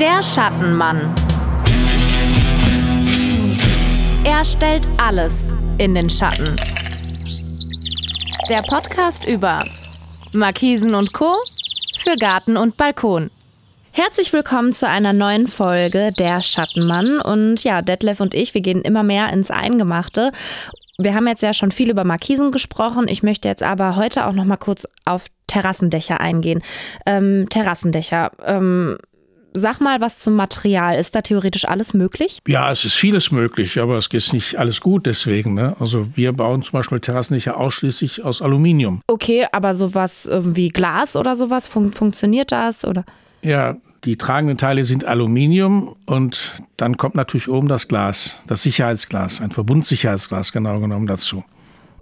Der Schattenmann. Er stellt alles in den Schatten. Der Podcast über Markisen und Co. für Garten und Balkon. Herzlich willkommen zu einer neuen Folge Der Schattenmann. Und ja, Detlef und ich, wir gehen immer mehr ins Eingemachte. Wir haben jetzt ja schon viel über Markisen gesprochen. Ich möchte jetzt aber heute auch noch mal kurz auf Terrassendächer eingehen. Ähm, Terrassendächer. Ähm, Sag mal was zum Material. Ist da theoretisch alles möglich? Ja, es ist vieles möglich, aber es ist nicht alles gut deswegen. Ne? Also wir bauen zum Beispiel Terrassendächer ausschließlich aus Aluminium. Okay, aber sowas wie Glas oder sowas, fun funktioniert das? Oder? Ja, die tragenden Teile sind Aluminium und dann kommt natürlich oben das Glas, das Sicherheitsglas, ein Verbundsicherheitsglas genau genommen dazu.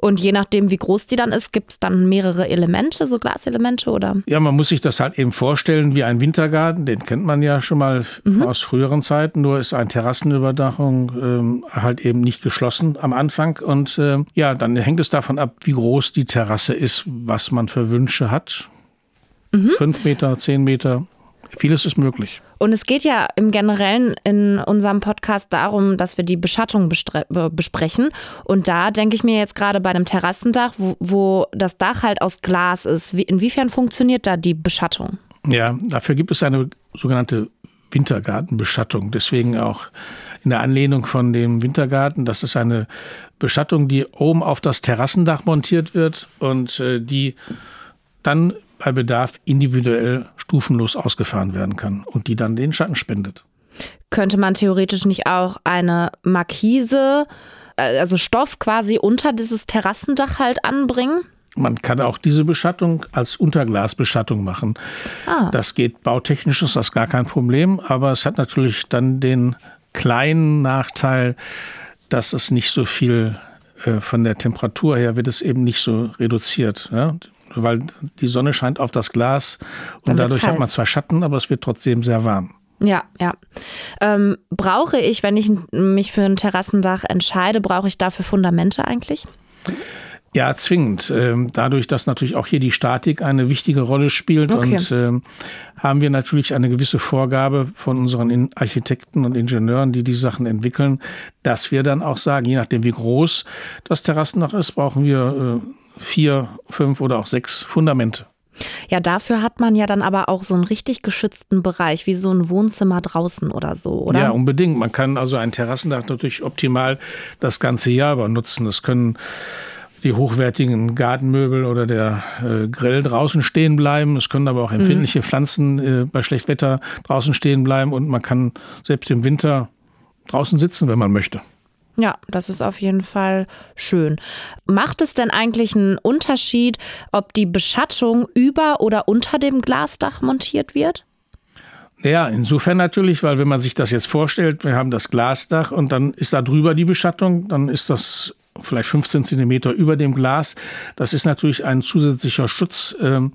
Und je nachdem, wie groß die dann ist, gibt es dann mehrere Elemente, so Glaselemente oder? Ja, man muss sich das halt eben vorstellen wie ein Wintergarten. Den kennt man ja schon mal mhm. aus früheren Zeiten. Nur ist eine Terrassenüberdachung ähm, halt eben nicht geschlossen am Anfang. Und äh, ja, dann hängt es davon ab, wie groß die Terrasse ist, was man für Wünsche hat. Mhm. Fünf Meter, zehn Meter. Vieles ist möglich. Und es geht ja im Generellen in unserem Podcast darum, dass wir die Beschattung besprechen. Und da denke ich mir jetzt gerade bei einem Terrassendach, wo, wo das Dach halt aus Glas ist, wie, inwiefern funktioniert da die Beschattung? Ja, dafür gibt es eine sogenannte Wintergartenbeschattung. Deswegen auch in der Anlehnung von dem Wintergarten. Das ist eine Beschattung, die oben auf das Terrassendach montiert wird und äh, die dann bei Bedarf individuell stufenlos ausgefahren werden kann und die dann den Schatten spendet. Könnte man theoretisch nicht auch eine Markise, äh, also Stoff quasi unter dieses Terrassendach halt anbringen? Man kann auch diese Beschattung als Unterglasbeschattung machen. Ah. Das geht bautechnisch, ist das gar kein Problem, aber es hat natürlich dann den kleinen Nachteil, dass es nicht so viel äh, von der Temperatur her wird es eben nicht so reduziert. Ja? Weil die Sonne scheint auf das Glas und Dann dadurch hat man zwar Schatten, aber es wird trotzdem sehr warm. Ja, ja. Ähm, brauche ich, wenn ich mich für ein Terrassendach entscheide, brauche ich dafür Fundamente eigentlich? Ja, zwingend. Ähm, dadurch, dass natürlich auch hier die Statik eine wichtige Rolle spielt okay. und ähm, haben wir natürlich eine gewisse Vorgabe von unseren Architekten und Ingenieuren, die die Sachen entwickeln, dass wir dann auch sagen, je nachdem wie groß das Terrassendach ist, brauchen wir äh, vier, fünf oder auch sechs Fundamente. Ja, dafür hat man ja dann aber auch so einen richtig geschützten Bereich, wie so ein Wohnzimmer draußen oder so, oder? Ja, unbedingt. Man kann also ein Terrassendach natürlich optimal das ganze Jahr über nutzen. Das können die hochwertigen Gartenmöbel oder der äh, Grill draußen stehen bleiben. Es können aber auch empfindliche mhm. Pflanzen äh, bei Schlechtwetter draußen stehen bleiben und man kann selbst im Winter draußen sitzen, wenn man möchte. Ja, das ist auf jeden Fall schön. Macht es denn eigentlich einen Unterschied, ob die Beschattung über oder unter dem Glasdach montiert wird? Ja, insofern natürlich, weil wenn man sich das jetzt vorstellt, wir haben das Glasdach und dann ist da drüber die Beschattung, dann ist das vielleicht 15 Zentimeter über dem Glas. Das ist natürlich ein zusätzlicher Schutz. Ähm,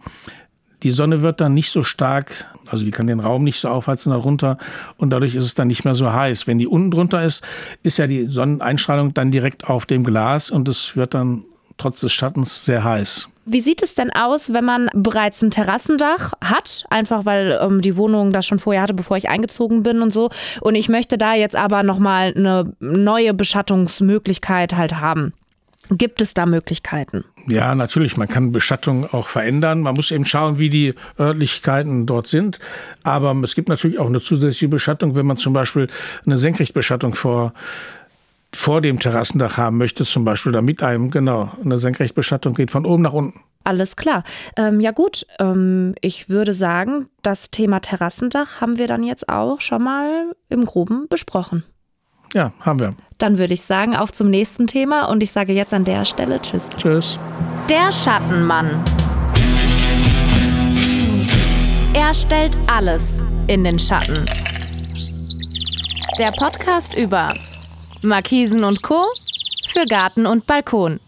die Sonne wird dann nicht so stark, also die kann den Raum nicht so aufheizen darunter und dadurch ist es dann nicht mehr so heiß. Wenn die unten drunter ist, ist ja die Sonneneinstrahlung dann direkt auf dem Glas und es wird dann trotz des Schattens sehr heiß. Wie sieht es denn aus, wenn man bereits ein Terrassendach hat? Einfach weil ähm, die Wohnung das schon vorher hatte, bevor ich eingezogen bin und so. Und ich möchte da jetzt aber nochmal eine neue Beschattungsmöglichkeit halt haben. Gibt es da Möglichkeiten? Ja, natürlich. Man kann Beschattung auch verändern. Man muss eben schauen, wie die Örtlichkeiten dort sind. Aber es gibt natürlich auch eine zusätzliche Beschattung, wenn man zum Beispiel eine Senkrechtbeschattung vor vor dem Terrassendach haben möchte, zum Beispiel, damit einem, genau, eine Senkrechtbeschattung geht von oben nach unten. Alles klar. Ähm, ja gut, ähm, ich würde sagen, das Thema Terrassendach haben wir dann jetzt auch schon mal im groben besprochen. Ja, haben wir. Dann würde ich sagen, auf zum nächsten Thema und ich sage jetzt an der Stelle Tschüss. Tschüss. Der Schattenmann. Er stellt alles in den Schatten. Der Podcast über Markisen und Co. für Garten und Balkon.